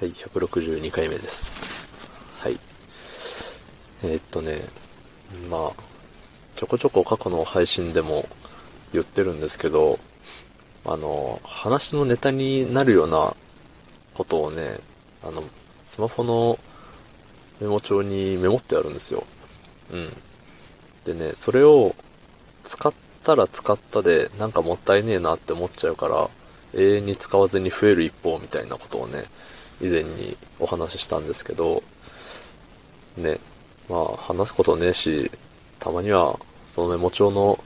はい、162回目です。はい。えーっとね、まあ、ちょこちょこ過去の配信でも言ってるんですけど、あの、話のネタになるようなことをね、あの、スマホのメモ帳にメモってあるんですよ。うん。でね、それを使ったら使ったで、なんかもったいねえなって思っちゃうから、永遠に使わずに増える一方みたいなことをね、以前にお話ししたんですけど、ね、まあ話すことねえし、たまにはそのメモ帳の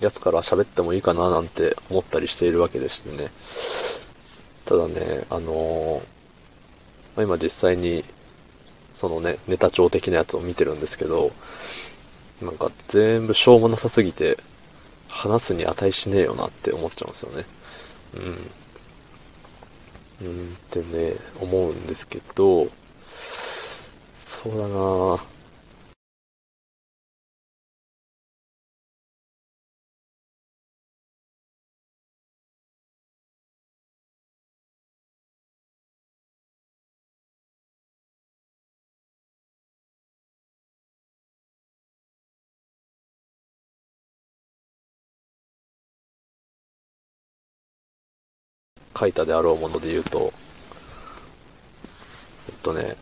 やつから喋ってもいいかななんて思ったりしているわけでしてね。ただね、あのま今実際にそのね、ネタ帳的なやつを見てるんですけど、なんか全部しょうもなさすぎて、話すに値しねえよなって思っちゃうんですよね。うん。うんってね、思うんですけど、そうだな書いたであろうもので言うと、えっとね、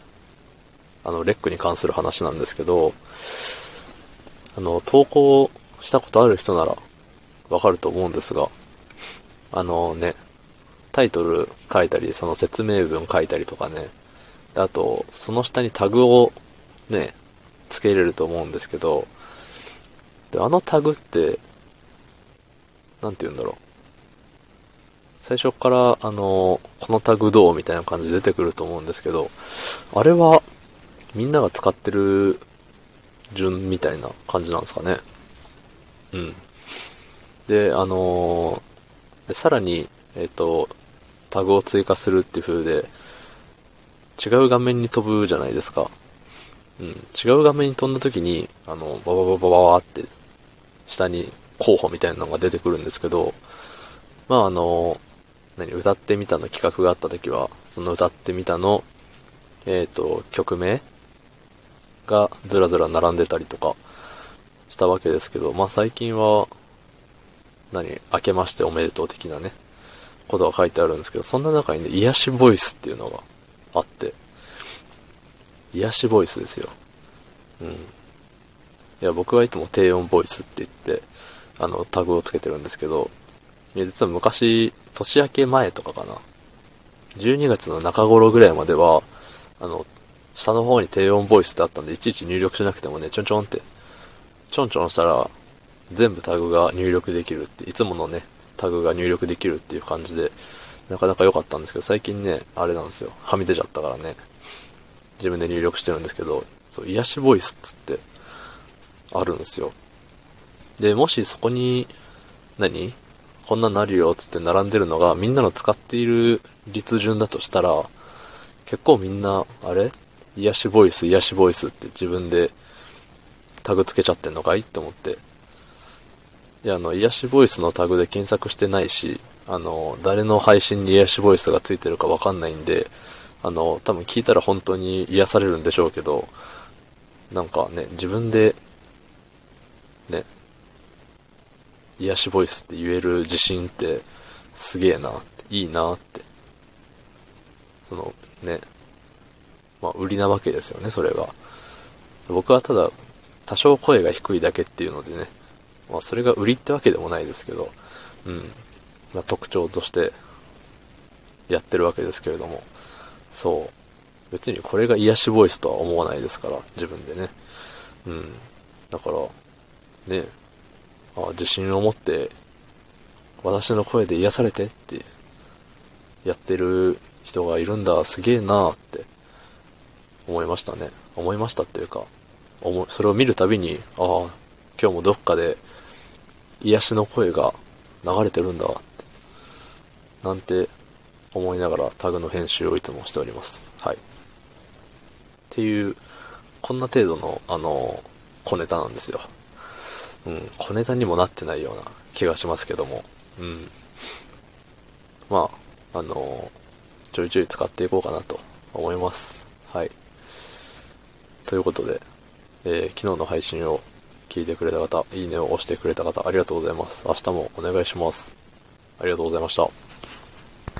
あの、レックに関する話なんですけど、あの、投稿したことある人ならわかると思うんですが、あのね、タイトル書いたり、その説明文書いたりとかね、あと、その下にタグをね、付け入れると思うんですけど、で、あのタグって、なんて言うんだろう。最初から、あの、このタグどうみたいな感じで出てくると思うんですけど、あれは、みんなが使ってる順みたいな感じなんですかね。うん。で、あのでさらに、えっ、と、タグを追加するっていう風で、違う画面に飛ぶじゃないですか。うん。違う画面に飛んだ時に、あの、ババババババって、下に候補みたいなのが出てくるんですけど、まああの、何、歌ってみたの企画があった時は、その歌ってみたの、えっ、と、曲名がずらずら並んでたりとかしたわけですけど、まあ最近は、何、明けましておめでとう的なね、ことが書いてあるんですけど、そんな中にね、癒しボイスっていうのがあって、癒しボイスですよ。うん。いや、僕はいつも低音ボイスって言って、あの、タグをつけてるんですけど、いや実は昔、年明け前とかかな。12月の中頃ぐらいまでは、あの、下の方に低音ボイスってあったんで、いちいち入力しなくてもね、ちょんちょんって、ちょんちょんしたら、全部タグが入力できるって、いつものね、タグが入力できるっていう感じで、なかなか良かったんですけど、最近ね、あれなんですよ。はみ出ちゃったからね、自分で入力してるんですけど、そう、癒しボイスっつって、あるんですよ。で、もしそこに、何？こんなんなるよつって並んでるのがみんなの使っている率順だとしたら、結構みんな、あれ？癒しボイス、癒しボイスって自分でタグつけちゃってんのかい？って思って。いや、あの、癒しボイスのタグで検索してないし、あの、誰の配信に癒しボイスがついてるかわかんないんで、あの、多分聞いたら本当に癒されるんでしょうけど、なんかね、自分で、ね、癒しボイスって言える自信ってすげえなって、いいなって。そのね、まあ売りなわけですよね、それが。僕はただ多少声が低いだけっていうのでね、まあそれが売りってわけでもないですけど、うん。まあ特徴としてやってるわけですけれども、そう。別にこれが癒しボイスとは思わないですから、自分でね。うん。だから、ね、自信を持って、私の声で癒されてって、やってる人がいるんだ、すげえなーって、思いましたね。思いましたっていうか、それを見るたびに、ああ、今日もどっかで、癒しの声が流れてるんだって、なんて思いながらタグの編集をいつもしております。はい。っていう、こんな程度の、あの、小ネタなんですよ。うん、小ネタにもなってないような気がしますけども。うん。まあ、あのちょいちょい使っていこうかなと思います。はい。ということで、えー昨日の配信を聞いてくれた方、いいねを押してくれた方、ありがとうございます。明日もお願いします。ありがとうございました。